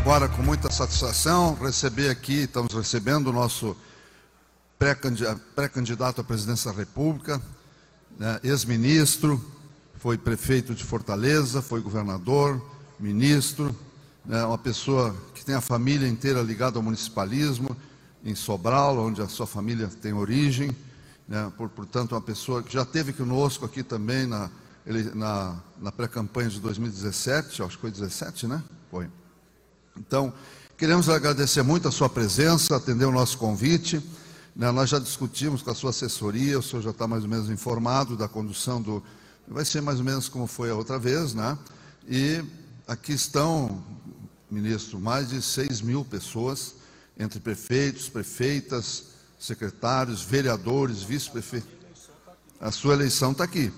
agora com muita satisfação receber aqui, estamos recebendo o nosso pré-candidato à presidência da República, né, ex-ministro, foi prefeito de Fortaleza, foi governador, ministro, né, uma pessoa que tem a família inteira ligada ao municipalismo, em Sobral, onde a sua família tem origem, né, por, portanto, uma pessoa que já teve conosco aqui também na, na, na pré-campanha de 2017, acho que foi 17, né? Foi. Então, queremos agradecer muito a sua presença, atender o nosso convite. Né, nós já discutimos com a sua assessoria, o senhor já está mais ou menos informado da condução do. Vai ser mais ou menos como foi a outra vez, né? E aqui estão, ministro, mais de 6 mil pessoas, entre prefeitos, prefeitas, secretários, vereadores, vice-prefeitos. A sua eleição está aqui.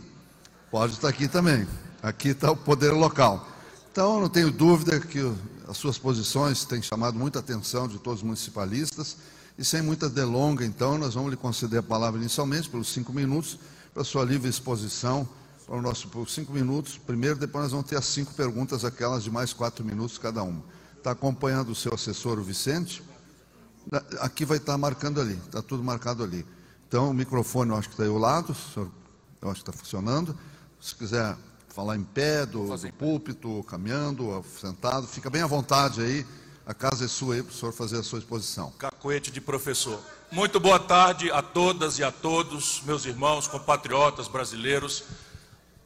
Pode estar tá aqui também. Aqui está o poder local. Então, não tenho dúvida que as suas posições têm chamado muita atenção de todos os municipalistas. E sem muita delonga, então, nós vamos lhe conceder a palavra inicialmente, pelos cinco minutos, para sua livre exposição, para o nosso por cinco minutos. Primeiro, depois nós vamos ter as cinco perguntas, aquelas de mais quatro minutos cada uma. Está acompanhando o seu assessor, o Vicente? Aqui vai estar marcando ali, está tudo marcado ali. Então, o microfone eu acho que está aí ao lado, eu acho que está funcionando. Se quiser falar em pé, do, do púlpito, caminhando, sentado, fica bem à vontade aí. A casa é sua aí para o senhor fazer a sua exposição. Cacoete de professor. Muito boa tarde a todas e a todos, meus irmãos, compatriotas brasileiros.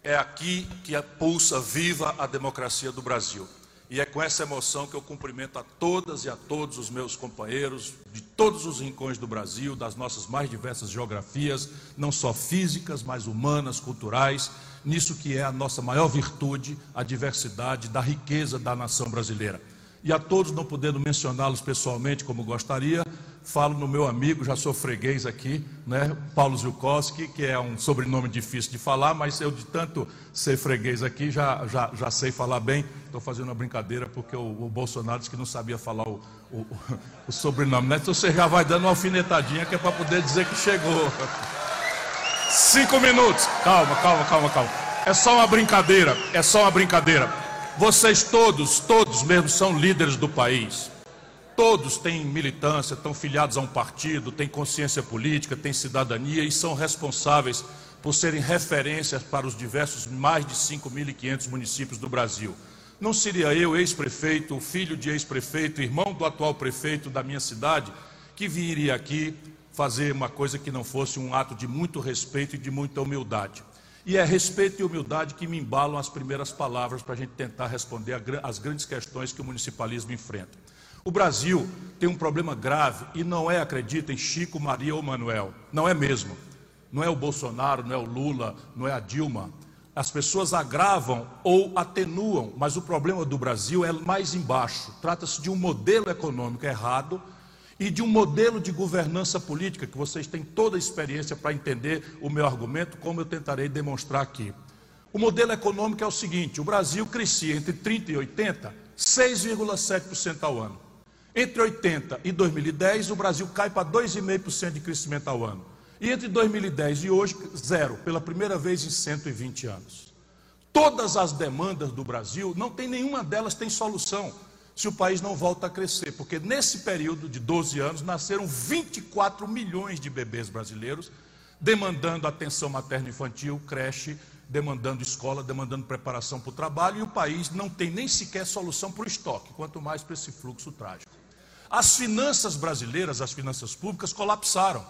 É aqui que pulsa viva a democracia do Brasil. E é com essa emoção que eu cumprimento a todas e a todos os meus companheiros de todos os rincões do Brasil, das nossas mais diversas geografias, não só físicas, mas humanas, culturais, nisso que é a nossa maior virtude, a diversidade da riqueza da nação brasileira e a todos, não podendo mencioná-los pessoalmente como gostaria, falo no meu amigo, já sou freguês aqui, né, Paulo Zilkowski, que é um sobrenome difícil de falar, mas eu de tanto ser freguês aqui, já, já, já sei falar bem. Estou fazendo uma brincadeira porque o, o, Bolsonaro disse que não sabia falar o, o, o sobrenome, né? Então você já vai dando uma alfinetadinha que é para poder dizer que chegou. Cinco minutos. Calma, calma, calma, calma. É só uma brincadeira, é só uma brincadeira. Vocês todos, todos mesmo são líderes do país. Todos têm militância, estão filiados a um partido, têm consciência política, têm cidadania e são responsáveis por serem referências para os diversos mais de 5.500 municípios do Brasil. Não seria eu, ex-prefeito, filho de ex-prefeito, irmão do atual prefeito da minha cidade, que viria aqui fazer uma coisa que não fosse um ato de muito respeito e de muita humildade. E é respeito e humildade que me embalam as primeiras palavras para a gente tentar responder às grandes questões que o municipalismo enfrenta. O Brasil tem um problema grave e não é, acreditem, Chico, Maria ou Manuel. Não é mesmo. Não é o Bolsonaro, não é o Lula, não é a Dilma. As pessoas agravam ou atenuam, mas o problema do Brasil é mais embaixo. Trata-se de um modelo econômico errado e de um modelo de governança política, que vocês têm toda a experiência para entender o meu argumento, como eu tentarei demonstrar aqui. O modelo econômico é o seguinte: o Brasil crescia entre 30 e 80, 6,7% ao ano. Entre 80 e 2010, o Brasil cai para 2,5% de crescimento ao ano. E entre 2010 e hoje, zero, pela primeira vez em 120 anos. Todas as demandas do Brasil, não tem nenhuma delas tem solução se o país não volta a crescer, porque nesse período de 12 anos nasceram 24 milhões de bebês brasileiros, demandando atenção materno-infantil, creche, demandando escola, demandando preparação para o trabalho, e o país não tem nem sequer solução para o estoque, quanto mais para esse fluxo trágico. As finanças brasileiras, as finanças públicas colapsaram.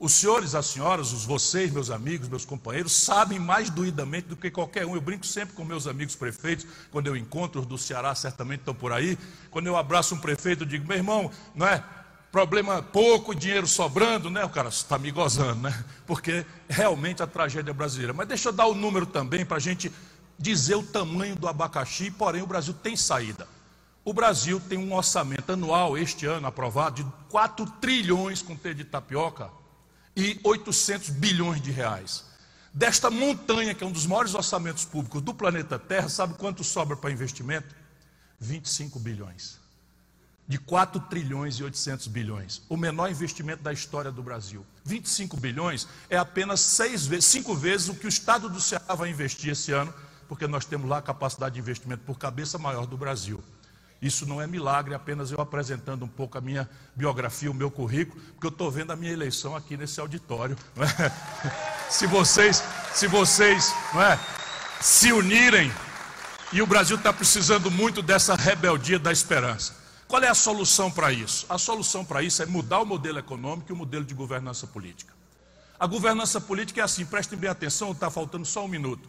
Os senhores, as senhoras, os vocês, meus amigos, meus companheiros, sabem mais doidamente do que qualquer um. Eu brinco sempre com meus amigos prefeitos, quando eu encontro os do Ceará, certamente estão por aí. Quando eu abraço um prefeito, eu digo, meu irmão, não é? Problema pouco, dinheiro sobrando, né? O cara está me gozando, né? Porque realmente a tragédia brasileira. Mas deixa eu dar o número também para a gente dizer o tamanho do abacaxi, porém o Brasil tem saída. O Brasil tem um orçamento anual, este ano aprovado, de 4 trilhões com T de tapioca e 800 bilhões de reais. Desta montanha, que é um dos maiores orçamentos públicos do planeta Terra, sabe quanto sobra para investimento? 25 bilhões. De 4 trilhões e 800 bilhões. O menor investimento da história do Brasil. 25 bilhões é apenas vezes, cinco vezes o que o Estado do Ceará vai investir esse ano, porque nós temos lá a capacidade de investimento por cabeça maior do Brasil. Isso não é milagre, apenas eu apresentando um pouco a minha biografia, o meu currículo, porque eu estou vendo a minha eleição aqui nesse auditório. É? Se vocês, se vocês é, se unirem, e o Brasil está precisando muito dessa rebeldia da esperança. Qual é a solução para isso? A solução para isso é mudar o modelo econômico e o modelo de governança política. A governança política é assim, prestem bem atenção, está faltando só um minuto.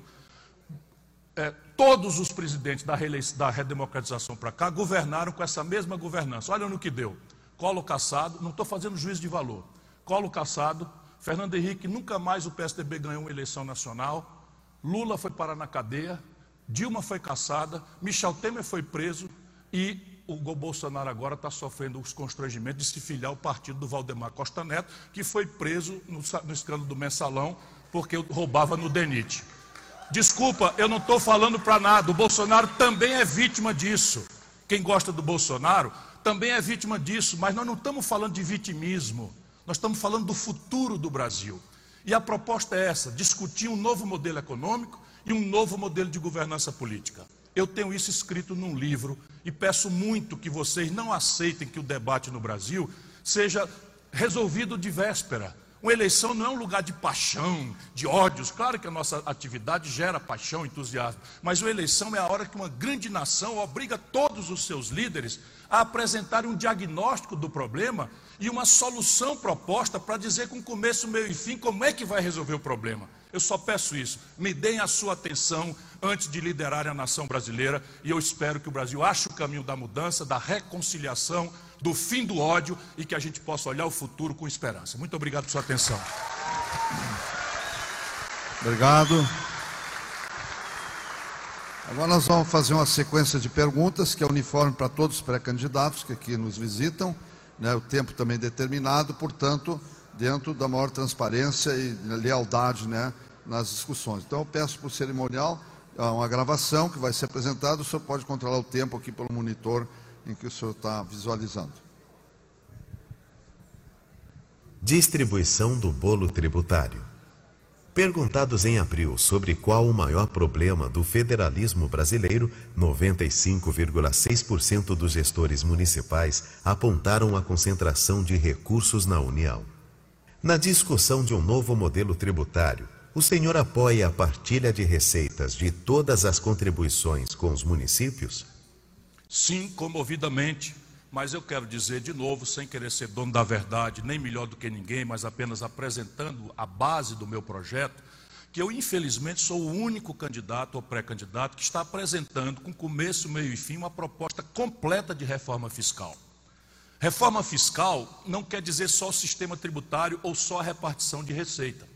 É, todos os presidentes da, da redemocratização para cá governaram com essa mesma governança. Olha no que deu. Colo Caçado, não estou fazendo juízo de valor. Colo Caçado, Fernando Henrique, nunca mais o PSDB ganhou uma eleição nacional. Lula foi parar na cadeia, Dilma foi caçada, Michel Temer foi preso e o Bolsonaro agora está sofrendo os constrangimentos de se filiar ao partido do Valdemar Costa Neto, que foi preso no, no escândalo do mensalão porque roubava no DENIT. Desculpa, eu não estou falando para nada. O Bolsonaro também é vítima disso. Quem gosta do Bolsonaro também é vítima disso, mas nós não estamos falando de vitimismo. Nós estamos falando do futuro do Brasil. E a proposta é essa: discutir um novo modelo econômico e um novo modelo de governança política. Eu tenho isso escrito num livro e peço muito que vocês não aceitem que o debate no Brasil seja resolvido de véspera. Uma eleição não é um lugar de paixão, de ódios. Claro que a nossa atividade gera paixão, entusiasmo, mas uma eleição é a hora que uma grande nação obriga todos os seus líderes a apresentarem um diagnóstico do problema e uma solução proposta para dizer com começo, meio e fim como é que vai resolver o problema. Eu só peço isso. Me deem a sua atenção antes de liderar a nação brasileira e eu espero que o Brasil ache o caminho da mudança, da reconciliação, do fim do ódio e que a gente possa olhar o futuro com esperança. Muito obrigado por sua atenção. Obrigado. Agora nós vamos fazer uma sequência de perguntas que é uniforme para todos os pré-candidatos que aqui nos visitam. Né, o tempo também determinado, portanto, dentro da maior transparência e lealdade né, nas discussões. Então, eu peço para o cerimonial uma gravação que vai ser apresentada. O senhor pode controlar o tempo aqui pelo monitor em que o senhor está visualizando. Distribuição do bolo tributário. Perguntados em abril sobre qual o maior problema do federalismo brasileiro, 95,6% dos gestores municipais apontaram a concentração de recursos na União. Na discussão de um novo modelo tributário, o senhor apoia a partilha de receitas de todas as contribuições com os municípios? Sim, comovidamente. Mas eu quero dizer de novo, sem querer ser dono da verdade, nem melhor do que ninguém, mas apenas apresentando a base do meu projeto, que eu infelizmente sou o único candidato ou pré-candidato que está apresentando, com começo, meio e fim, uma proposta completa de reforma fiscal. Reforma fiscal não quer dizer só o sistema tributário ou só a repartição de receita.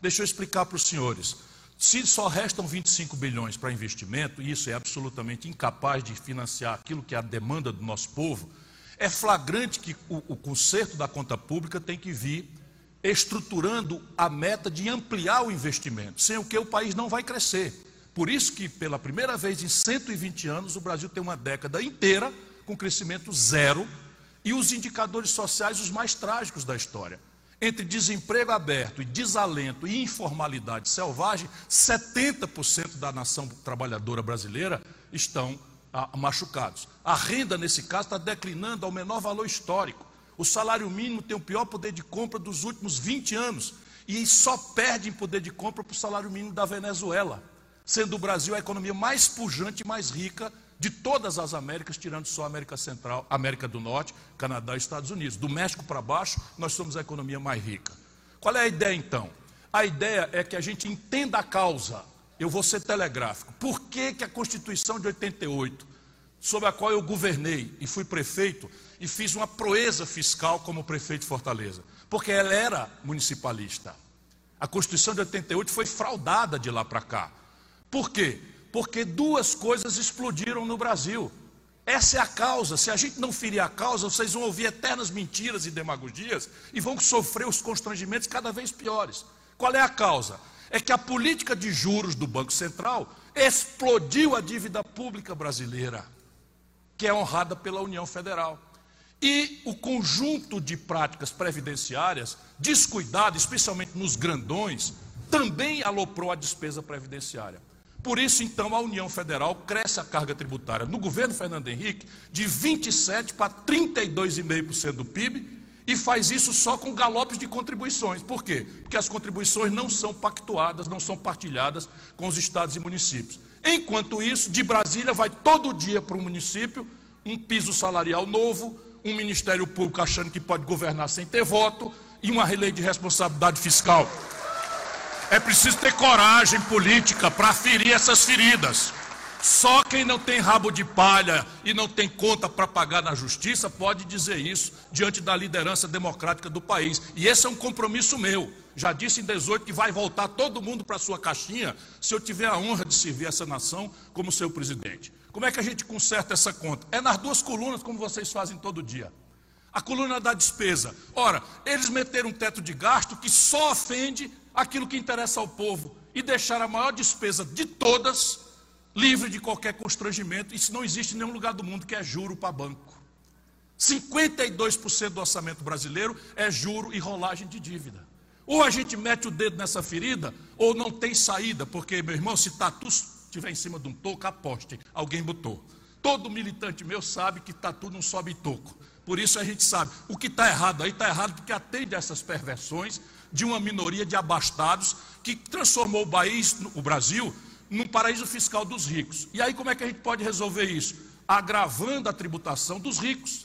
Deixa eu explicar para os senhores. Se só restam 25 bilhões para investimento, e isso é absolutamente incapaz de financiar aquilo que é a demanda do nosso povo, é flagrante que o, o conserto da conta pública tem que vir estruturando a meta de ampliar o investimento, sem o que o país não vai crescer. Por isso que, pela primeira vez em 120 anos, o Brasil tem uma década inteira com crescimento zero e os indicadores sociais os mais trágicos da história. Entre desemprego aberto e desalento e informalidade selvagem, 70% da nação trabalhadora brasileira estão ah, machucados. A renda, nesse caso, está declinando ao menor valor histórico. O salário mínimo tem o pior poder de compra dos últimos 20 anos e só perde em poder de compra para o salário mínimo da Venezuela, sendo o Brasil a economia mais pujante e mais rica de todas as Américas, tirando só a América Central, América do Norte, Canadá e Estados Unidos. Do México para baixo, nós somos a economia mais rica. Qual é a ideia então? A ideia é que a gente entenda a causa. Eu vou ser telegráfico. Por que, que a Constituição de 88, sob a qual eu governei e fui prefeito, e fiz uma proeza fiscal como prefeito de Fortaleza? Porque ela era municipalista. A Constituição de 88 foi fraudada de lá para cá. Por quê? Porque duas coisas explodiram no Brasil. Essa é a causa. Se a gente não ferir a causa, vocês vão ouvir eternas mentiras e demagogias e vão sofrer os constrangimentos cada vez piores. Qual é a causa? É que a política de juros do Banco Central explodiu a dívida pública brasileira, que é honrada pela União Federal. E o conjunto de práticas previdenciárias, descuidado, especialmente nos grandões, também aloprou a despesa previdenciária. Por isso, então, a União Federal cresce a carga tributária no governo Fernando Henrique de 27% para 32,5% do PIB e faz isso só com galopes de contribuições. Por quê? Porque as contribuições não são pactuadas, não são partilhadas com os estados e municípios. Enquanto isso, de Brasília vai todo dia para o município um piso salarial novo, um Ministério Público achando que pode governar sem ter voto e uma lei de responsabilidade fiscal é preciso ter coragem política para ferir essas feridas. Só quem não tem rabo de palha e não tem conta para pagar na justiça pode dizer isso diante da liderança democrática do país. E esse é um compromisso meu. Já disse em 18 que vai voltar todo mundo para sua caixinha se eu tiver a honra de servir essa nação como seu presidente. Como é que a gente conserta essa conta? É nas duas colunas, como vocês fazem todo dia. A coluna da despesa. Ora, eles meteram um teto de gasto que só ofende aquilo que interessa ao povo e deixar a maior despesa de todas livre de qualquer constrangimento. Isso não existe em nenhum lugar do mundo que é juro para banco. 52% do orçamento brasileiro é juro e rolagem de dívida. Ou a gente mete o dedo nessa ferida, ou não tem saída, porque, meu irmão, se tatu estiver em cima de um toco, aposte, alguém botou. Todo militante meu sabe que tatu não sobe toco. Por isso a gente sabe, o que está errado aí está errado porque atende a essas perversões de uma minoria de abastados que transformou o país, o Brasil, num paraíso fiscal dos ricos. E aí como é que a gente pode resolver isso? Agravando a tributação dos ricos.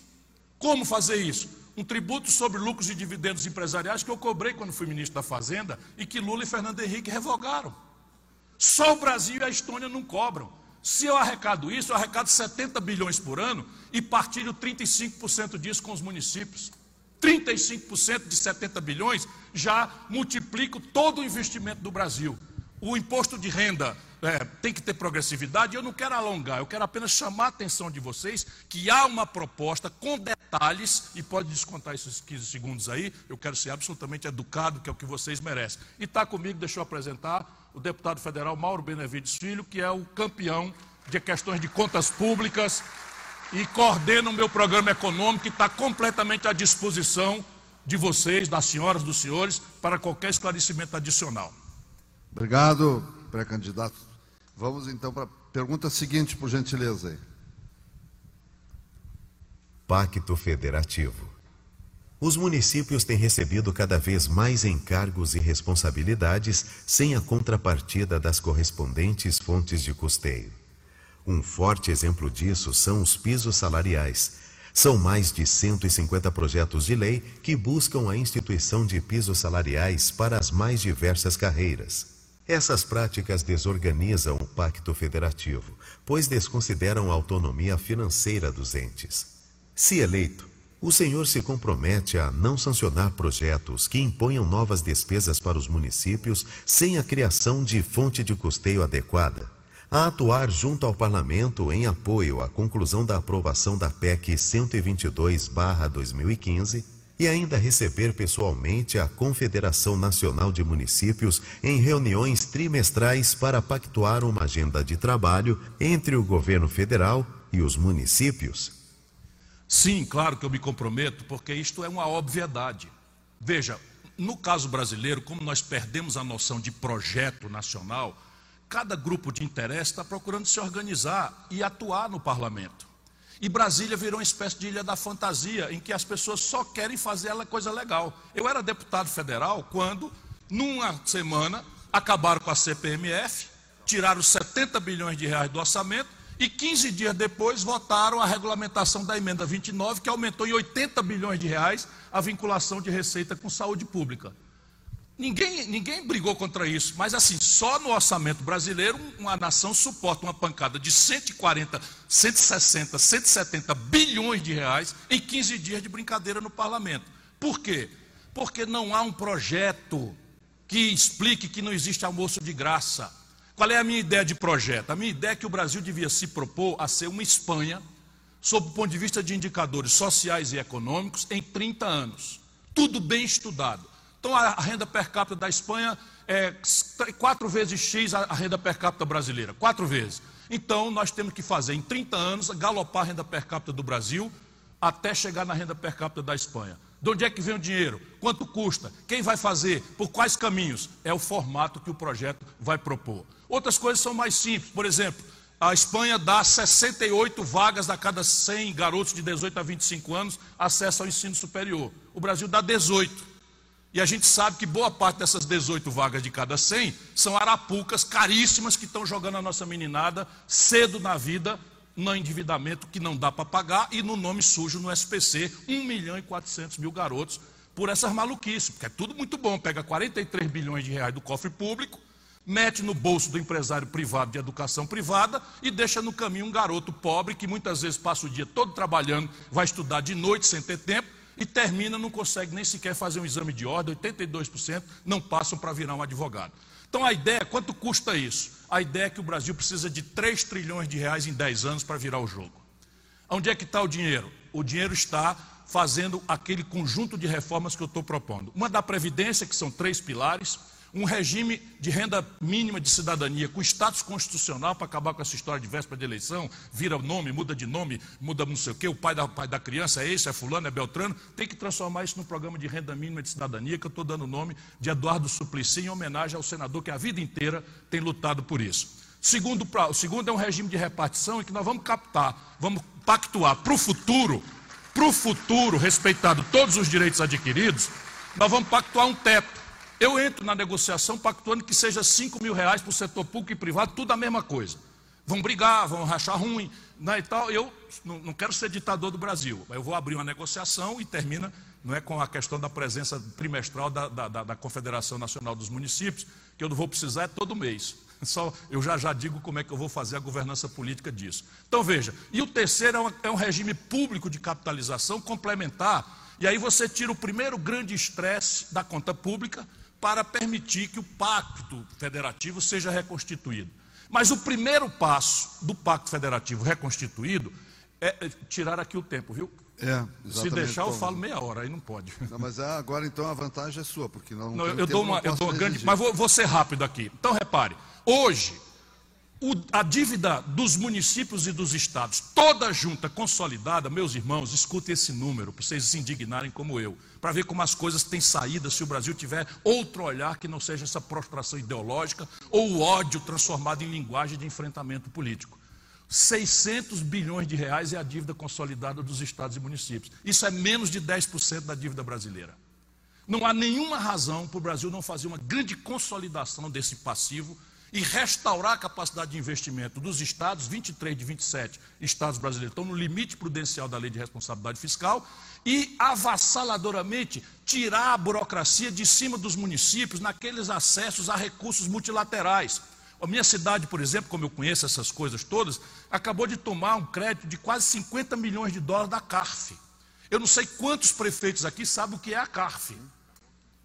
Como fazer isso? Um tributo sobre lucros e dividendos empresariais que eu cobrei quando fui ministro da Fazenda e que Lula e Fernando Henrique revogaram. Só o Brasil e a Estônia não cobram. Se eu arrecado isso, eu arrecado 70 bilhões por ano e partilho 35% disso com os municípios. 35% de 70 bilhões já multiplica todo o investimento do Brasil. O imposto de renda é, tem que ter progressividade. Eu não quero alongar, eu quero apenas chamar a atenção de vocês que há uma proposta com detalhes, e pode descontar esses 15 segundos aí, eu quero ser absolutamente educado, que é o que vocês merecem. E está comigo, deixa eu apresentar, o deputado federal Mauro Benevides Filho, que é o campeão de questões de contas públicas e coordena o meu programa econômico que está completamente à disposição de vocês, das senhoras, dos senhores, para qualquer esclarecimento adicional. Obrigado, pré-candidato. Vamos então para a pergunta seguinte, por gentileza. Pacto Federativo. Os municípios têm recebido cada vez mais encargos e responsabilidades sem a contrapartida das correspondentes fontes de custeio. Um forte exemplo disso são os pisos salariais. São mais de 150 projetos de lei que buscam a instituição de pisos salariais para as mais diversas carreiras. Essas práticas desorganizam o pacto federativo, pois desconsideram a autonomia financeira dos entes. Se eleito, o senhor se compromete a não sancionar projetos que imponham novas despesas para os municípios sem a criação de fonte de custeio adequada a atuar junto ao Parlamento em apoio à conclusão da aprovação da PEC 122-2015 e ainda receber pessoalmente a Confederação Nacional de Municípios em reuniões trimestrais para pactuar uma agenda de trabalho entre o governo federal e os municípios? Sim, claro que eu me comprometo, porque isto é uma obviedade. Veja, no caso brasileiro, como nós perdemos a noção de projeto nacional, cada grupo de interesse está procurando se organizar e atuar no parlamento. E Brasília virou uma espécie de ilha da fantasia, em que as pessoas só querem fazer ela coisa legal. Eu era deputado federal quando, numa semana, acabaram com a CPMF, tiraram 70 bilhões de reais do orçamento e 15 dias depois votaram a regulamentação da emenda 29, que aumentou em 80 bilhões de reais a vinculação de receita com saúde pública. Ninguém, ninguém brigou contra isso, mas assim, só no orçamento brasileiro, uma nação suporta uma pancada de 140, 160, 170 bilhões de reais em 15 dias de brincadeira no parlamento. Por quê? Porque não há um projeto que explique que não existe almoço de graça. Qual é a minha ideia de projeto? A minha ideia é que o Brasil devia se propor a ser uma Espanha, sob o ponto de vista de indicadores sociais e econômicos, em 30 anos. Tudo bem estudado então a renda per capita da Espanha é quatro vezes X a renda per capita brasileira, quatro vezes. Então nós temos que fazer em 30 anos galopar a renda per capita do Brasil até chegar na renda per capita da Espanha. De onde é que vem o dinheiro? Quanto custa? Quem vai fazer? Por quais caminhos? É o formato que o projeto vai propor. Outras coisas são mais simples. Por exemplo, a Espanha dá 68 vagas a cada 100 garotos de 18 a 25 anos acesso ao ensino superior. O Brasil dá 18. E a gente sabe que boa parte dessas 18 vagas de cada 100 são arapucas caríssimas que estão jogando a nossa meninada cedo na vida, no endividamento que não dá para pagar e no nome sujo no SPC, 1 milhão e 400 mil garotos por essas maluquices, porque é tudo muito bom, pega 43 bilhões de reais do cofre público, mete no bolso do empresário privado de educação privada e deixa no caminho um garoto pobre que muitas vezes passa o dia todo trabalhando, vai estudar de noite sem ter tempo e termina, não consegue nem sequer fazer um exame de ordem, 82% não passam para virar um advogado. Então a ideia, quanto custa isso? A ideia é que o Brasil precisa de 3 trilhões de reais em 10 anos para virar o jogo. Onde é que está o dinheiro? O dinheiro está fazendo aquele conjunto de reformas que eu estou propondo. Uma da Previdência, que são três pilares, um regime de renda mínima de cidadania com status constitucional para acabar com essa história de véspera de eleição, vira nome, muda de nome, muda não sei o quê, o pai da, pai da criança é esse, é fulano, é Beltrano, tem que transformar isso num programa de renda mínima de cidadania, que eu estou dando o nome de Eduardo Suplicy, em homenagem ao senador que a vida inteira tem lutado por isso. Segundo, o segundo é um regime de repartição em que nós vamos captar, vamos pactuar para o futuro, para o futuro, respeitado todos os direitos adquiridos, nós vamos pactuar um teto eu entro na negociação pactuando que seja 5 mil reais para o setor público e privado, tudo a mesma coisa. Vão brigar, vão rachar ruim, né, e tal. Eu não, não quero ser ditador do Brasil. Eu vou abrir uma negociação e termina não é com a questão da presença trimestral da, da, da, Confederação Nacional dos Municípios, que eu não vou precisar é todo mês. Só eu já já digo como é que eu vou fazer a governança política disso. Então veja, e o terceiro é, uma, é um regime público de capitalização complementar, e aí você tira o primeiro grande estresse da conta pública, para permitir que o pacto federativo seja reconstituído. Mas o primeiro passo do pacto federativo reconstituído é tirar aqui o tempo, viu? É, Se deixar, eu falo meia hora, aí não pode. Não, mas é, agora então a vantagem é sua, porque não. não eu, dou uma, eu dou uma grande. Mas vou, vou ser rápido aqui. Então repare, hoje a dívida dos municípios e dos estados, toda junta, consolidada, meus irmãos, escutem esse número, para vocês se indignarem como eu, para ver como as coisas têm saída se o Brasil tiver outro olhar que não seja essa prostração ideológica ou o ódio transformado em linguagem de enfrentamento político. 600 bilhões de reais é a dívida consolidada dos estados e municípios. Isso é menos de 10% da dívida brasileira. Não há nenhuma razão para o Brasil não fazer uma grande consolidação desse passivo e restaurar a capacidade de investimento dos estados, 23 de 27 estados brasileiros estão no limite prudencial da lei de responsabilidade fiscal, e avassaladoramente tirar a burocracia de cima dos municípios naqueles acessos a recursos multilaterais. A minha cidade, por exemplo, como eu conheço essas coisas todas, acabou de tomar um crédito de quase 50 milhões de dólares da CARF. Eu não sei quantos prefeitos aqui sabem o que é a CARF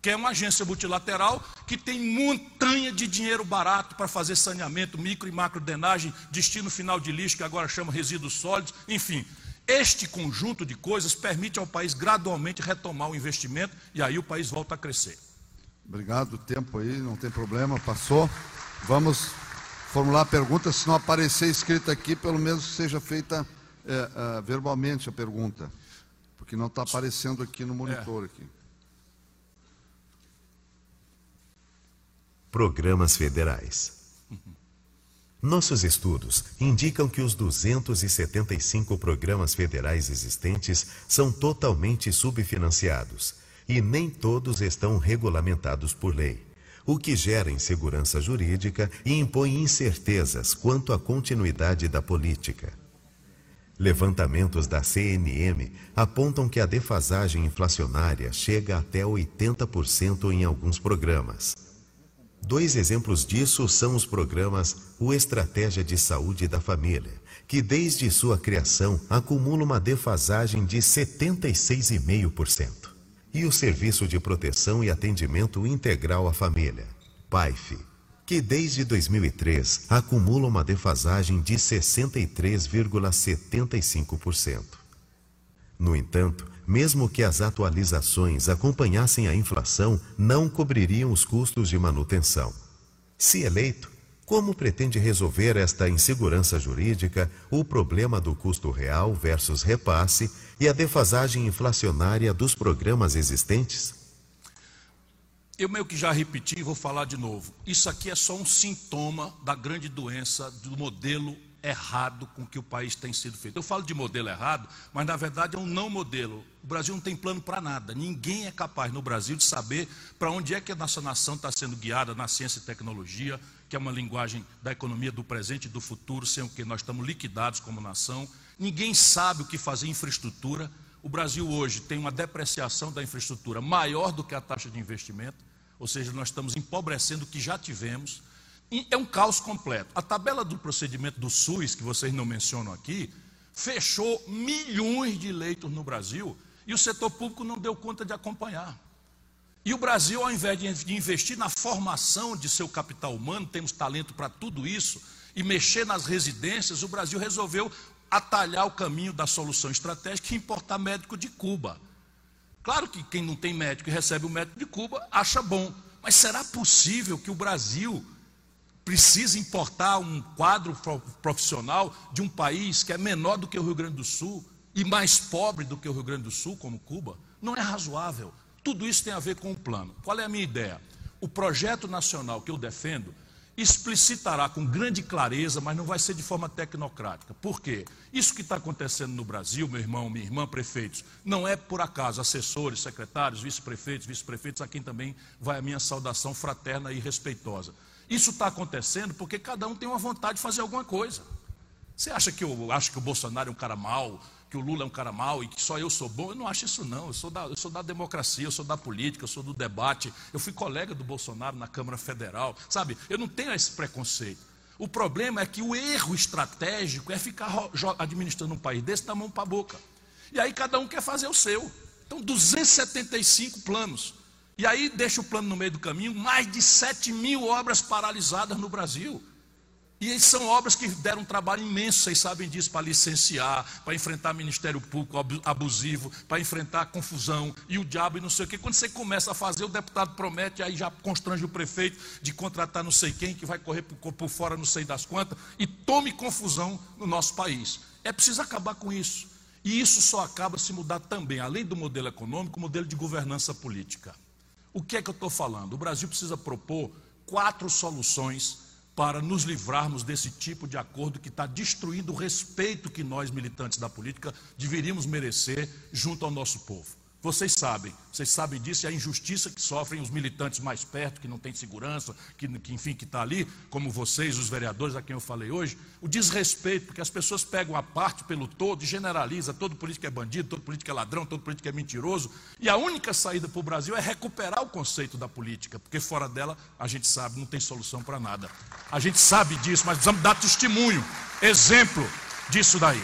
que é uma agência multilateral que tem montanha de dinheiro barato para fazer saneamento, micro e macro drenagem, destino final de lixo, que agora chama resíduos sólidos, enfim. Este conjunto de coisas permite ao país gradualmente retomar o investimento e aí o país volta a crescer. Obrigado, o tempo aí, não tem problema, passou. Vamos formular a pergunta, se não aparecer escrita aqui, pelo menos seja feita é, é, verbalmente a pergunta, porque não está aparecendo aqui no monitor. É. Aqui. Programas federais. Nossos estudos indicam que os 275 programas federais existentes são totalmente subfinanciados e nem todos estão regulamentados por lei, o que gera insegurança jurídica e impõe incertezas quanto à continuidade da política. Levantamentos da CNM apontam que a defasagem inflacionária chega até 80% em alguns programas. Dois exemplos disso são os programas O Estratégia de Saúde da Família, que desde sua criação acumula uma defasagem de 76,5%, e o Serviço de Proteção e Atendimento Integral à Família, PAIF, que desde 2003 acumula uma defasagem de 63,75%. No entanto, mesmo que as atualizações acompanhassem a inflação, não cobririam os custos de manutenção. Se eleito, Como pretende resolver esta insegurança jurídica, o problema do custo real versus repasse e a defasagem inflacionária dos programas existentes? Eu meio que já repeti e vou falar de novo. Isso aqui é só um sintoma da grande doença do modelo errado com que o país tem sido feito. Eu falo de modelo errado, mas na verdade é um não modelo. O Brasil não tem plano para nada. Ninguém é capaz no Brasil de saber para onde é que a nossa nação está sendo guiada na ciência e tecnologia, que é uma linguagem da economia do presente e do futuro, sem o que nós estamos liquidados como nação. Ninguém sabe o que fazer em infraestrutura. O Brasil hoje tem uma depreciação da infraestrutura maior do que a taxa de investimento, ou seja, nós estamos empobrecendo o que já tivemos. É um caos completo. A tabela do procedimento do SUS, que vocês não mencionam aqui, fechou milhões de leitos no Brasil e o setor público não deu conta de acompanhar. E o Brasil, ao invés de investir na formação de seu capital humano, temos talento para tudo isso, e mexer nas residências, o Brasil resolveu atalhar o caminho da solução estratégica e importar médico de Cuba. Claro que quem não tem médico e recebe o médico de Cuba acha bom, mas será possível que o Brasil precisa importar um quadro profissional de um país que é menor do que o Rio Grande do Sul e mais pobre do que o Rio Grande do Sul, como Cuba, não é razoável. Tudo isso tem a ver com o plano. Qual é a minha ideia? O projeto nacional que eu defendo explicitará com grande clareza, mas não vai ser de forma tecnocrática. Por quê? Isso que está acontecendo no Brasil, meu irmão, minha irmã, prefeitos, não é por acaso assessores, secretários, vice-prefeitos, vice-prefeitos, a quem também vai a minha saudação fraterna e respeitosa. Isso está acontecendo porque cada um tem uma vontade de fazer alguma coisa. Você acha que eu acho que o Bolsonaro é um cara mau, que o Lula é um cara mau e que só eu sou bom? Eu não acho isso não. Eu sou da, eu sou da democracia, eu sou da política, eu sou do debate. Eu fui colega do Bolsonaro na Câmara Federal, sabe? Eu não tenho esse preconceito. O problema é que o erro estratégico é ficar administrando um país desse da mão para a boca. E aí cada um quer fazer o seu. Então, 275 planos. E aí deixa o plano no meio do caminho, mais de 7 mil obras paralisadas no Brasil. E são obras que deram um trabalho imenso, vocês sabem disso, para licenciar, para enfrentar Ministério Público abusivo, para enfrentar confusão e o diabo e não sei o quê. Quando você começa a fazer, o deputado promete, aí já constrange o prefeito de contratar não sei quem, que vai correr por, por fora não sei das quantas, e tome confusão no nosso país. É preciso acabar com isso. E isso só acaba se mudar também, além do modelo econômico, o modelo de governança política. O que é que eu estou falando? O Brasil precisa propor quatro soluções para nos livrarmos desse tipo de acordo que está destruindo o respeito que nós, militantes da política, deveríamos merecer junto ao nosso povo. Vocês sabem, vocês sabem disso e a injustiça que sofrem os militantes mais perto, que não têm segurança, que, que enfim, que está ali, como vocês, os vereadores a quem eu falei hoje, o desrespeito, porque as pessoas pegam a parte pelo todo e generaliza, todo político é bandido, todo político é ladrão, todo político é mentiroso, e a única saída para o Brasil é recuperar o conceito da política, porque fora dela, a gente sabe, não tem solução para nada. A gente sabe disso, mas precisamos dar testemunho, exemplo disso daí.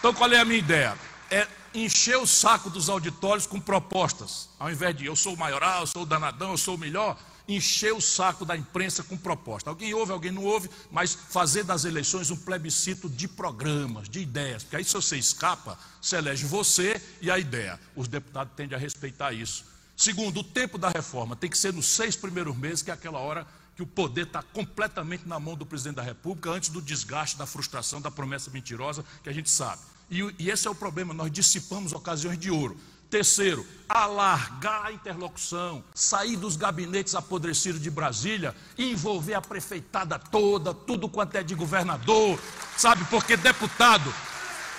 Então qual é a minha ideia? É encher o saco dos auditórios com propostas. Ao invés de eu sou o maioral, eu sou o danadão, eu sou o melhor, encher o saco da imprensa com proposta. Alguém ouve, alguém não ouve, mas fazer das eleições um plebiscito de programas, de ideias. Porque aí se você escapa, se elege você e a ideia. Os deputados tendem a respeitar isso. Segundo, o tempo da reforma tem que ser nos seis primeiros meses, que é aquela hora que o poder está completamente na mão do presidente da República, antes do desgaste, da frustração, da promessa mentirosa que a gente sabe. E, e esse é o problema, nós dissipamos ocasiões de ouro. Terceiro, alargar a interlocução, sair dos gabinetes apodrecidos de Brasília envolver a prefeitada toda, tudo quanto é de governador, sabe? Porque deputado,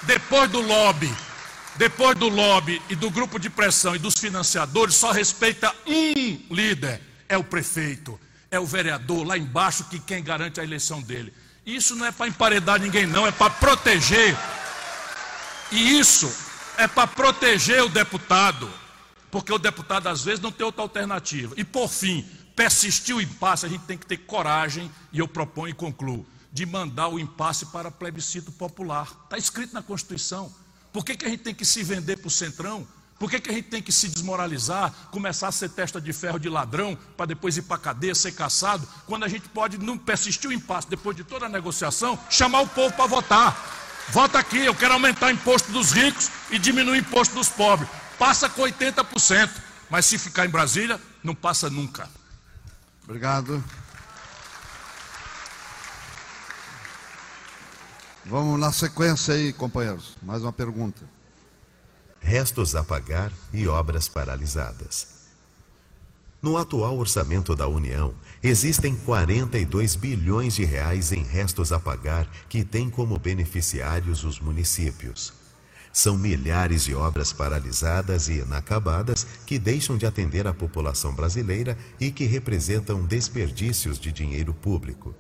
depois do lobby, depois do lobby e do grupo de pressão e dos financiadores, só respeita um líder: é o prefeito, é o vereador lá embaixo que quem garante a eleição dele. Isso não é para emparedar ninguém, não, é para proteger e isso é para proteger o deputado, porque o deputado às vezes não tem outra alternativa. E por fim, persistir o impasse, a gente tem que ter coragem, e eu proponho e concluo, de mandar o impasse para plebiscito popular. Está escrito na Constituição. Por que, que a gente tem que se vender para o centrão? Por que, que a gente tem que se desmoralizar, começar a ser testa de ferro de ladrão, para depois ir para a cadeia, ser caçado, quando a gente pode, não persistir o impasse, depois de toda a negociação, chamar o povo para votar? Vota aqui, eu quero aumentar o imposto dos ricos e diminuir o imposto dos pobres. Passa com 80%, mas se ficar em Brasília, não passa nunca. Obrigado. Vamos na sequência aí, companheiros. Mais uma pergunta. Restos a pagar e obras paralisadas. No atual orçamento da União, existem 42 bilhões de reais em restos a pagar que têm como beneficiários os municípios. São milhares de obras paralisadas e inacabadas que deixam de atender a população brasileira e que representam desperdícios de dinheiro público.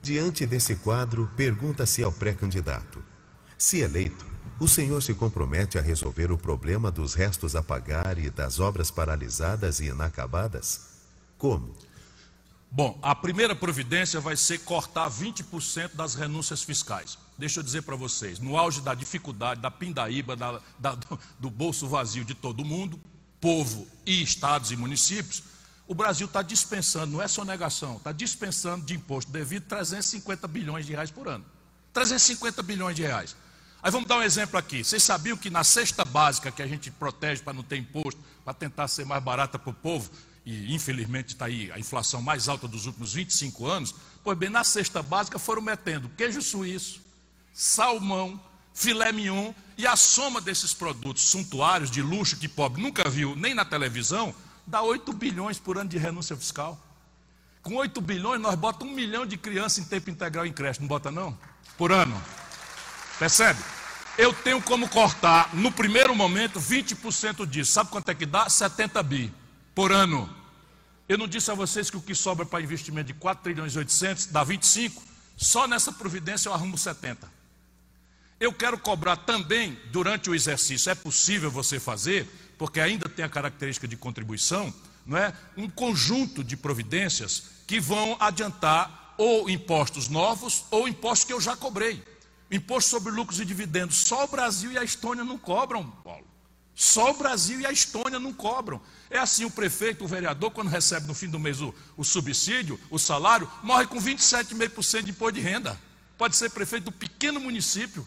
Diante desse quadro, pergunta-se ao pré-candidato: se eleito, o senhor se compromete a resolver o problema dos restos a pagar e das obras paralisadas e inacabadas? Como? Bom, a primeira providência vai ser cortar 20% das renúncias fiscais. Deixa eu dizer para vocês, no auge da dificuldade, da pindaíba, da, da, do bolso vazio de todo mundo, povo e estados e municípios, o Brasil está dispensando, não é sonegação, está dispensando de imposto devido 350 bilhões de reais por ano. 350 bilhões de reais. Aí vamos dar um exemplo aqui. Vocês sabiam que na cesta básica que a gente protege para não ter imposto, para tentar ser mais barata para o povo, e infelizmente está aí a inflação mais alta dos últimos 25 anos, pois bem, na cesta básica foram metendo queijo suíço, salmão, filé mignon, e a soma desses produtos suntuários de luxo que pobre nunca viu nem na televisão, dá 8 bilhões por ano de renúncia fiscal. Com 8 bilhões, nós botamos um milhão de crianças em tempo integral em creche, não bota não? Por ano. Percebe? Eu tenho como cortar, no primeiro momento, 20% disso. Sabe quanto é que dá? 70 bi por ano. Eu não disse a vocês que o que sobra para investimento de 4 trilhões e 800 dá 25? Só nessa providência eu arrumo 70. Eu quero cobrar também durante o exercício. É possível você fazer porque ainda tem a característica de contribuição, não é? Um conjunto de providências que vão adiantar ou impostos novos ou impostos que eu já cobrei. Imposto sobre lucros e dividendos, só o Brasil e a Estônia não cobram, Paulo. Só o Brasil e a Estônia não cobram. É assim: o prefeito, o vereador, quando recebe no fim do mês o, o subsídio, o salário, morre com 27,5% de imposto de renda. Pode ser prefeito do pequeno município,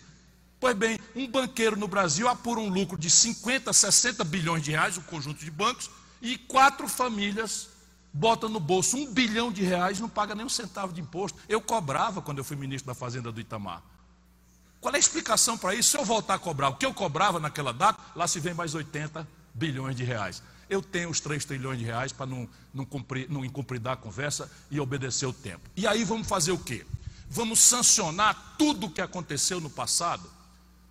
Pois bem, um banqueiro no Brasil apura um lucro de 50, 60 bilhões de reais, um conjunto de bancos, e quatro famílias botam no bolso um bilhão de reais e não paga nem um centavo de imposto. Eu cobrava quando eu fui ministro da Fazenda do Itamar. Qual é a explicação para isso? Se eu voltar a cobrar o que eu cobrava naquela data, lá se vem mais 80 bilhões de reais. Eu tenho os 3 trilhões de reais para não, não, cumprir, não incumpridar a conversa e obedecer o tempo. E aí vamos fazer o quê? Vamos sancionar tudo o que aconteceu no passado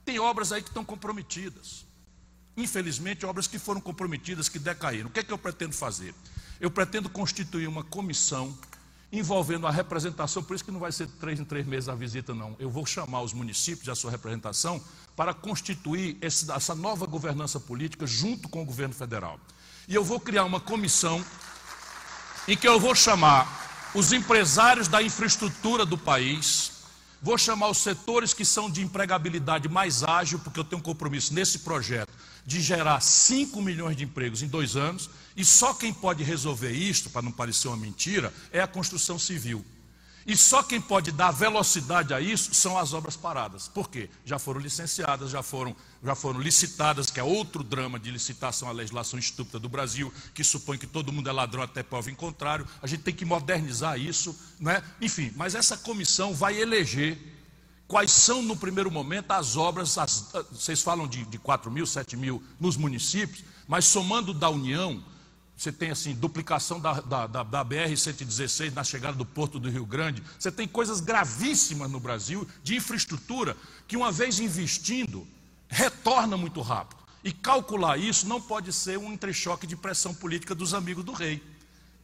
tem obras aí que estão comprometidas. Infelizmente, obras que foram comprometidas, que decaíram. O que é que eu pretendo fazer? Eu pretendo constituir uma comissão envolvendo a representação, por isso que não vai ser três em três meses a visita, não. Eu vou chamar os municípios e a sua representação para constituir esse, essa nova governança política junto com o governo federal. E eu vou criar uma comissão em que eu vou chamar os empresários da infraestrutura do país, Vou chamar os setores que são de empregabilidade mais ágil, porque eu tenho um compromisso nesse projeto de gerar 5 milhões de empregos em dois anos, e só quem pode resolver isto, para não parecer uma mentira, é a construção civil. E só quem pode dar velocidade a isso são as obras paradas. Por quê? Já foram licenciadas, já foram, já foram licitadas, que é outro drama de licitação, a legislação estúpida do Brasil, que supõe que todo mundo é ladrão até prova em contrário. A gente tem que modernizar isso, não é? Enfim, mas essa comissão vai eleger quais são, no primeiro momento, as obras. As, vocês falam de, de 4 mil, 7 mil nos municípios, mas somando da União, você tem assim, duplicação da, da, da, da BR-116 na chegada do Porto do Rio Grande. Você tem coisas gravíssimas no Brasil de infraestrutura que, uma vez investindo, retorna muito rápido. E calcular isso não pode ser um entrechoque de pressão política dos amigos do rei.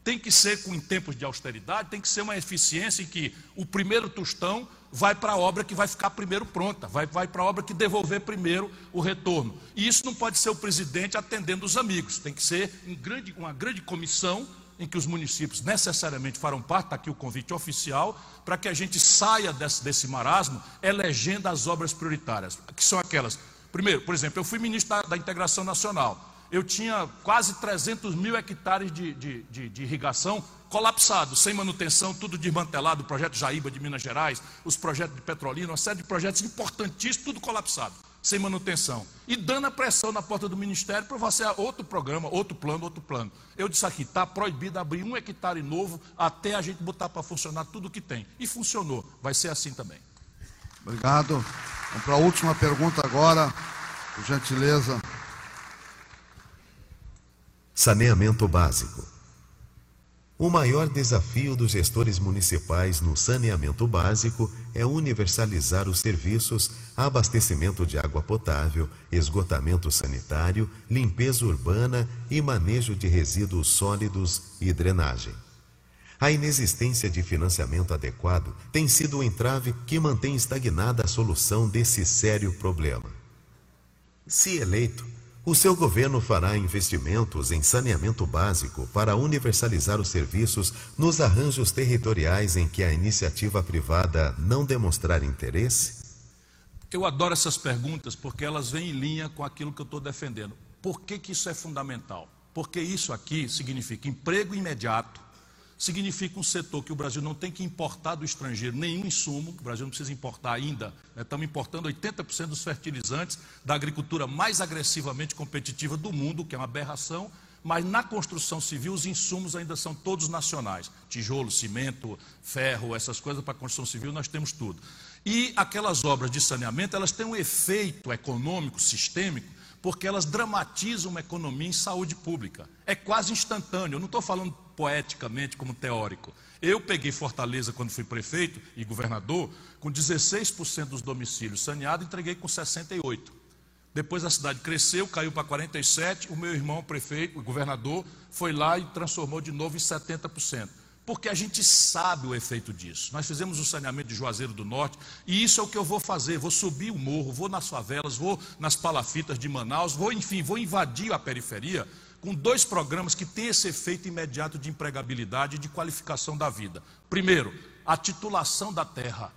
Tem que ser, com em tempos de austeridade, tem que ser uma eficiência em que o primeiro tostão vai para a obra que vai ficar primeiro pronta, vai, vai para a obra que devolver primeiro o retorno. E isso não pode ser o presidente atendendo os amigos, tem que ser um grande, uma grande comissão em que os municípios necessariamente farão parte, está aqui o convite oficial, para que a gente saia desse, desse marasmo elegendo as obras prioritárias, que são aquelas. Primeiro, por exemplo, eu fui ministro da, da Integração Nacional eu tinha quase 300 mil hectares de, de, de, de irrigação colapsados, sem manutenção, tudo desmantelado, o projeto Jaíba de Minas Gerais, os projetos de Petrolina, uma série de projetos importantíssimos, tudo colapsado, sem manutenção. E dando a pressão na porta do Ministério para você outro programa, outro plano, outro plano. Eu disse aqui, está proibido abrir um hectare novo até a gente botar para funcionar tudo o que tem. E funcionou, vai ser assim também. Obrigado. Vamos para a última pergunta agora, por gentileza. Saneamento básico. O maior desafio dos gestores municipais no saneamento básico é universalizar os serviços, abastecimento de água potável, esgotamento sanitário, limpeza urbana e manejo de resíduos sólidos e drenagem. A inexistência de financiamento adequado tem sido o entrave que mantém estagnada a solução desse sério problema. Se eleito, o seu governo fará investimentos em saneamento básico para universalizar os serviços nos arranjos territoriais em que a iniciativa privada não demonstrar interesse? Eu adoro essas perguntas porque elas vêm em linha com aquilo que eu estou defendendo. Por que, que isso é fundamental? Porque isso aqui significa emprego imediato, significa um setor que o Brasil não tem que importar do estrangeiro nenhum insumo, o Brasil não precisa importar ainda, né? estamos importando 80% dos fertilizantes da agricultura mais agressivamente competitiva do mundo, que é uma aberração, mas na construção civil os insumos ainda são todos nacionais, tijolo, cimento, ferro, essas coisas para a construção civil nós temos tudo. E aquelas obras de saneamento, elas têm um efeito econômico, sistêmico, porque elas dramatizam uma economia em saúde pública. É quase instantâneo, eu não estou falando poeticamente como teórico. Eu peguei Fortaleza quando fui prefeito e governador, com 16% dos domicílios saneados, entreguei com 68%. Depois a cidade cresceu, caiu para 47%, o meu irmão prefeito, governador, foi lá e transformou de novo em 70% porque a gente sabe o efeito disso. Nós fizemos o saneamento de Juazeiro do Norte e isso é o que eu vou fazer. Vou subir o morro, vou nas favelas, vou nas palafitas de Manaus, vou, enfim, vou invadir a periferia com dois programas que têm esse efeito imediato de empregabilidade e de qualificação da vida. Primeiro, a titulação da terra.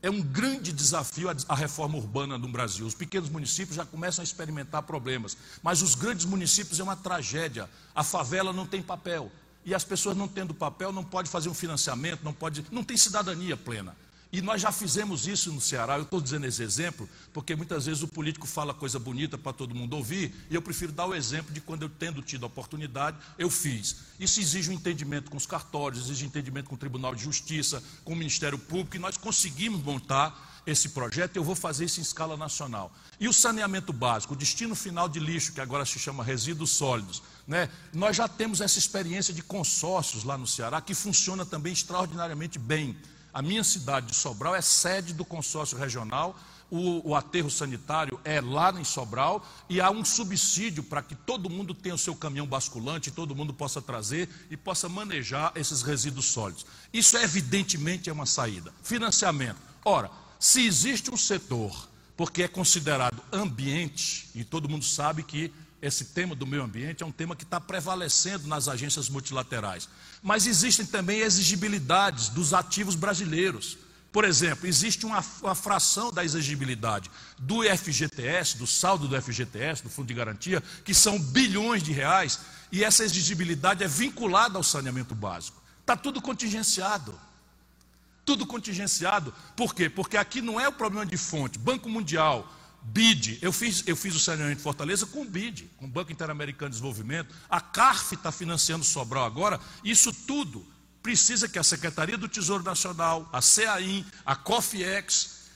É um grande desafio a reforma urbana no Brasil. Os pequenos municípios já começam a experimentar problemas, mas os grandes municípios é uma tragédia. A favela não tem papel, e as pessoas não tendo papel não pode fazer um financiamento, não pode, não tem cidadania plena. E nós já fizemos isso no Ceará. Eu estou dizendo esse exemplo porque muitas vezes o político fala coisa bonita para todo mundo ouvir, e eu prefiro dar o exemplo de quando eu tendo tido a oportunidade, eu fiz. Isso exige um entendimento com os cartórios, exige um entendimento com o Tribunal de Justiça, com o Ministério Público, e nós conseguimos montar esse projeto, eu vou fazer isso em escala nacional. E o saneamento básico, o destino final de lixo, que agora se chama resíduos sólidos, né? Nós já temos essa experiência de consórcios lá no Ceará que funciona também extraordinariamente bem. A minha cidade de Sobral é sede do consórcio regional. O, o, aterro sanitário é lá em Sobral e há um subsídio para que todo mundo tenha o seu caminhão basculante, todo mundo possa trazer e possa manejar esses resíduos sólidos. Isso evidentemente é uma saída. Financiamento. Ora, se existe um setor, porque é considerado ambiente, e todo mundo sabe que esse tema do meio ambiente é um tema que está prevalecendo nas agências multilaterais. Mas existem também exigibilidades dos ativos brasileiros. Por exemplo, existe uma, uma, fração da exigibilidade do FGTS, do saldo do FGTS, do Fundo de Garantia, que são bilhões de reais, e essa exigibilidade é vinculada ao saneamento básico. Está tudo contingenciado. Tudo contingenciado. Por quê? Porque aqui não é o problema de fonte. Banco Mundial, BID, eu fiz, eu fiz o saneamento de Fortaleza com o BID, com o Banco Interamericano de Desenvolvimento. A CARF está financiando Sobral agora. Isso tudo precisa que a Secretaria do Tesouro Nacional, a CAIM, a COFIEX,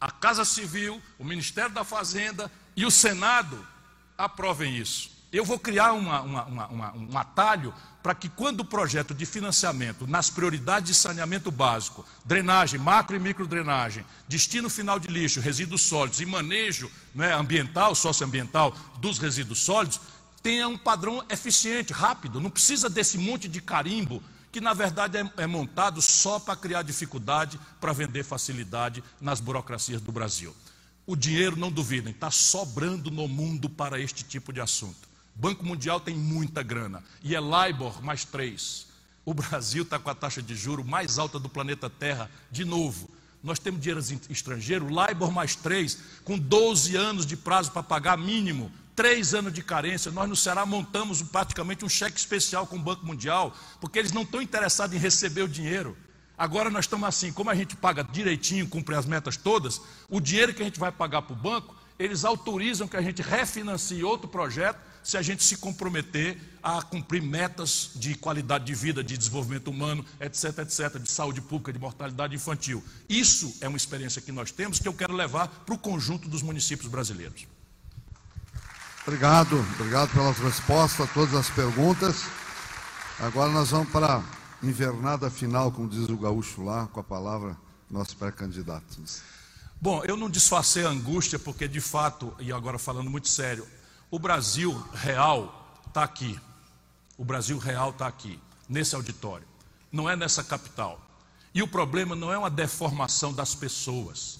a Casa Civil, o Ministério da Fazenda e o Senado aprovem isso. Eu vou criar uma, uma, uma, um atalho para que quando o projeto de financiamento nas prioridades de saneamento básico, drenagem, macro e micro drenagem, destino final de lixo, resíduos sólidos e manejo né, ambiental, socioambiental dos resíduos sólidos, tenha um padrão eficiente, rápido, não precisa desse monte de carimbo que na verdade é, é montado só para criar dificuldade, para vender facilidade nas burocracias do Brasil. O dinheiro, não duvidem, está sobrando no mundo para este tipo de assunto. Banco Mundial tem muita grana e é LIBOR mais três. O Brasil está com a taxa de juro mais alta do planeta Terra, de novo. Nós temos dinheiro estrangeiro, LIBOR mais três, com 12 anos de prazo para pagar mínimo, três anos de carência. Nós no Ceará montamos praticamente um cheque especial com o Banco Mundial, porque eles não estão interessados em receber o dinheiro. Agora nós estamos assim, como a gente paga direitinho, cumpre as metas todas, o dinheiro que a gente vai pagar para o banco eles autorizam que a gente refinancie outro projeto se a gente se comprometer a cumprir metas de qualidade de vida, de desenvolvimento humano, etc, etc, de saúde pública, de mortalidade infantil. Isso é uma experiência que nós temos que eu quero levar para o conjunto dos municípios brasileiros. Obrigado, obrigado pelas respostas a todas as perguntas. Agora nós vamos para a invernada final, como diz o gaúcho lá, com a palavra nosso pré-candidato. Bom, eu não disfarcei a angústia, porque de fato, e agora falando muito sério, o Brasil real está aqui. O Brasil real está aqui, nesse auditório. Não é nessa capital. E o problema não é uma deformação das pessoas.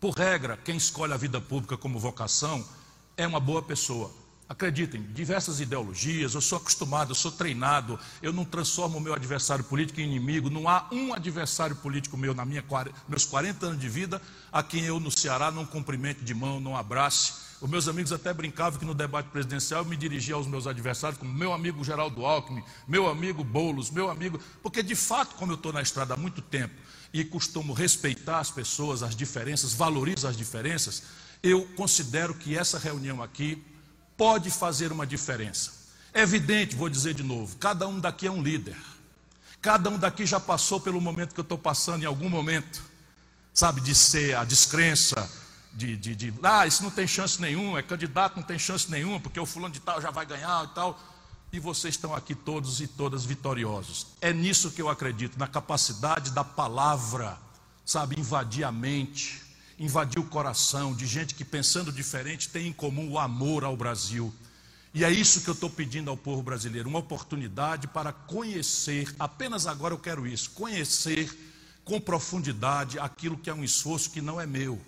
Por regra, quem escolhe a vida pública como vocação é uma boa pessoa. Acreditem, diversas ideologias, eu sou acostumado, eu sou treinado, eu não transformo o meu adversário político em inimigo, não há um adversário político meu na minha meus 40 anos de vida a quem eu no Ceará não cumprimente de mão, não abrace. Os meus amigos até brincavam que no debate presidencial eu me dirigia aos meus adversários como meu amigo Geraldo Alckmin, meu amigo Boulos, meu amigo, porque de fato, como eu estou na estrada há muito tempo e costumo respeitar as pessoas, as diferenças, valorizo as diferenças, eu considero que essa reunião aqui pode fazer uma diferença. É evidente, vou dizer de novo, cada um daqui é um líder. Cada um daqui já passou pelo momento que eu estou passando em algum momento, sabe, de ser a descrença, de, de, de, ah, isso não tem chance nenhuma, é candidato, não tem chance nenhuma, porque o fulano de tal já vai ganhar e tal. E vocês estão aqui todos e todas vitoriosos. É nisso que eu acredito, na capacidade da palavra, sabe, invadir a mente, invadir o coração de gente que, pensando diferente, tem em comum o amor ao Brasil. E é isso que eu estou pedindo ao povo brasileiro: uma oportunidade para conhecer, apenas agora eu quero isso, conhecer com profundidade aquilo que é um esforço que não é meu.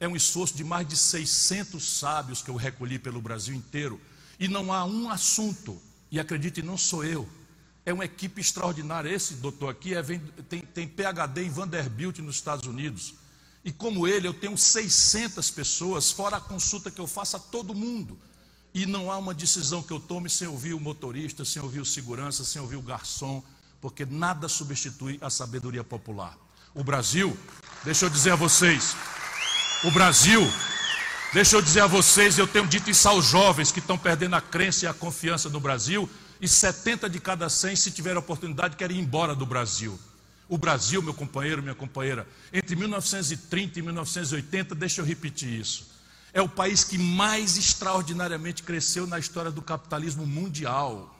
É um esforço de mais de 600 sábios que eu recolhi pelo Brasil inteiro. E não há um assunto, e acredite, não sou eu, é uma equipe extraordinária. Esse doutor aqui é, tem, tem PhD em Vanderbilt, nos Estados Unidos. E como ele, eu tenho 600 pessoas, fora a consulta que eu faço a todo mundo. E não há uma decisão que eu tome sem ouvir o motorista, sem ouvir o segurança, sem ouvir o garçom, porque nada substitui a sabedoria popular. O Brasil, deixa eu dizer a vocês, o Brasil, deixa eu dizer a vocês, eu tenho dito isso aos jovens que estão perdendo a crença e a confiança no Brasil, e 70 de cada 100, se tiver oportunidade, querem ir embora do Brasil. O Brasil, meu companheiro, minha companheira, entre 1930 e 1980, deixa eu repetir isso, é o país que mais extraordinariamente cresceu na história do capitalismo mundial.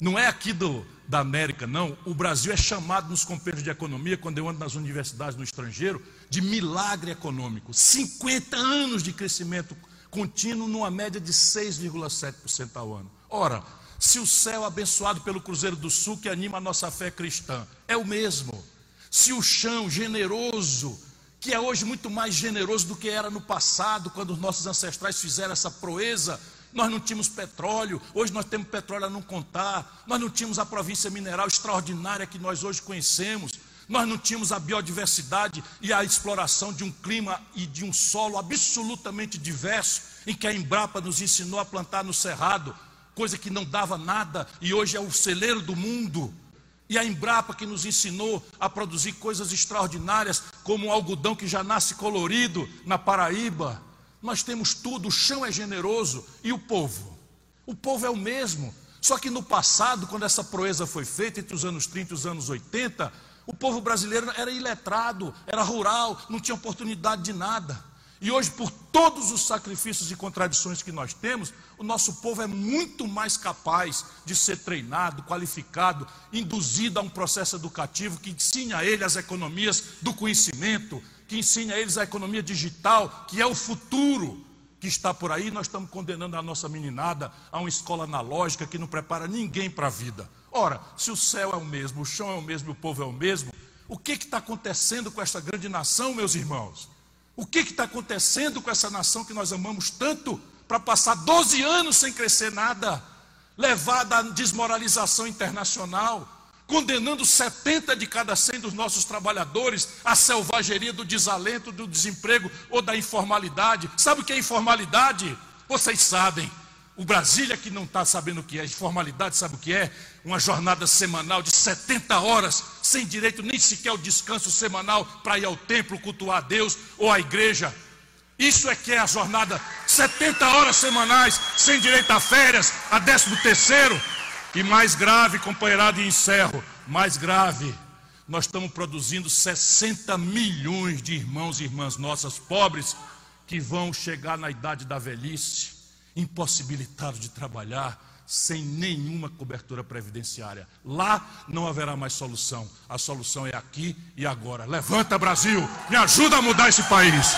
Não é aqui do, da América, não. O Brasil é chamado nos compêndios de economia, quando eu ando nas universidades no estrangeiro, de milagre econômico. 50 anos de crescimento contínuo, numa média de 6,7% ao ano. Ora, se o céu abençoado pelo Cruzeiro do Sul, que anima a nossa fé cristã, é o mesmo. Se o chão generoso, que é hoje muito mais generoso do que era no passado, quando os nossos ancestrais fizeram essa proeza, nós não tínhamos petróleo, hoje nós temos petróleo a não contar, nós não tínhamos a província mineral extraordinária que nós hoje conhecemos, nós não tínhamos a biodiversidade e a exploração de um clima e de um solo absolutamente diverso, em que a Embrapa nos ensinou a plantar no cerrado, coisa que não dava nada e hoje é o celeiro do mundo. E a Embrapa que nos ensinou a produzir coisas extraordinárias, como o algodão que já nasce colorido na Paraíba. Nós temos tudo, o chão é generoso e o povo. O povo é o mesmo. Só que no passado, quando essa proeza foi feita, entre os anos 30 e os anos 80, o povo brasileiro era iletrado, era rural, não tinha oportunidade de nada. E hoje, por todos os sacrifícios e contradições que nós temos, o nosso povo é muito mais capaz de ser treinado, qualificado, induzido a um processo educativo que ensine a ele as economias do conhecimento, que ensine a eles a economia digital, que é o futuro que está por aí. Nós estamos condenando a nossa meninada a uma escola analógica que não prepara ninguém para a vida. Ora, se o céu é o mesmo, o chão é o mesmo, o povo é o mesmo, o que está acontecendo com esta grande nação, meus irmãos? O que está acontecendo com essa nação que nós amamos tanto, para passar 12 anos sem crescer nada, levada à desmoralização internacional, condenando 70 de cada 100 dos nossos trabalhadores à selvageria do desalento, do desemprego ou da informalidade. Sabe o que é informalidade? Vocês sabem. O Brasília que não está sabendo o que é informalidade, sabe o que é? Uma jornada semanal de 70 horas, sem direito nem sequer ao descanso semanal para ir ao templo cultuar a Deus ou à igreja. Isso é que é a jornada 70 horas semanais, sem direito a férias, a décimo terceiro. E mais grave, companheirado, e encerro, mais grave, nós estamos produzindo 60 milhões de irmãos e irmãs nossas pobres que vão chegar na idade da velhice, impossibilitados de trabalhar, sem nenhuma cobertura previdenciária. Lá não haverá mais solução. A solução é aqui e agora. Levanta, Brasil! Me ajuda a mudar esse país!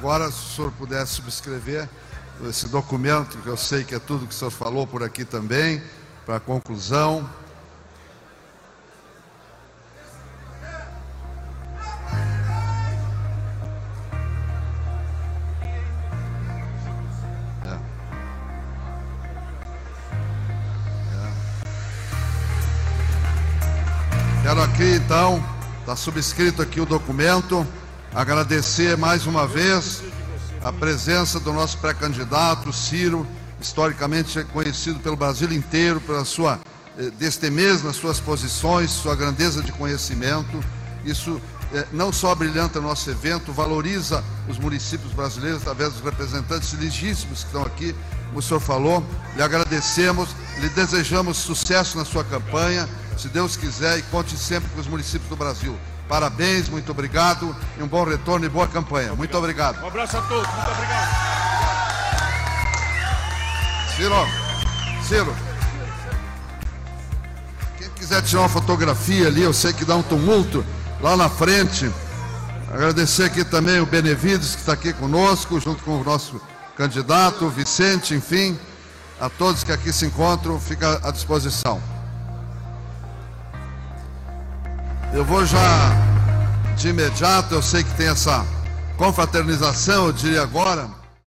Agora, se o senhor pudesse subscrever esse documento, que eu sei que é tudo que o senhor falou por aqui também, para a conclusão. É. É. Quero aqui então, está subscrito aqui o documento. Agradecer mais uma vez a presença do nosso pré-candidato, Ciro, historicamente conhecido pelo Brasil inteiro pela sua eh, destemez nas suas posições, sua grandeza de conhecimento. Isso eh, não só brilhanta o nosso evento, valoriza os municípios brasileiros através dos representantes legítimos que estão aqui, como o senhor falou. Lhe agradecemos, lhe desejamos sucesso na sua campanha, se Deus quiser, e conte sempre com os municípios do Brasil. Parabéns, muito obrigado e um bom retorno e boa campanha. Muito obrigado. Um abraço a todos, muito obrigado. Ciro, Ciro, quem quiser tirar uma fotografia ali, eu sei que dá um tumulto lá na frente. Agradecer aqui também o Benevides, que está aqui conosco, junto com o nosso candidato, Vicente, enfim, a todos que aqui se encontram, fica à disposição. Eu vou já de imediato, eu sei que tem essa confraternização, eu diria agora,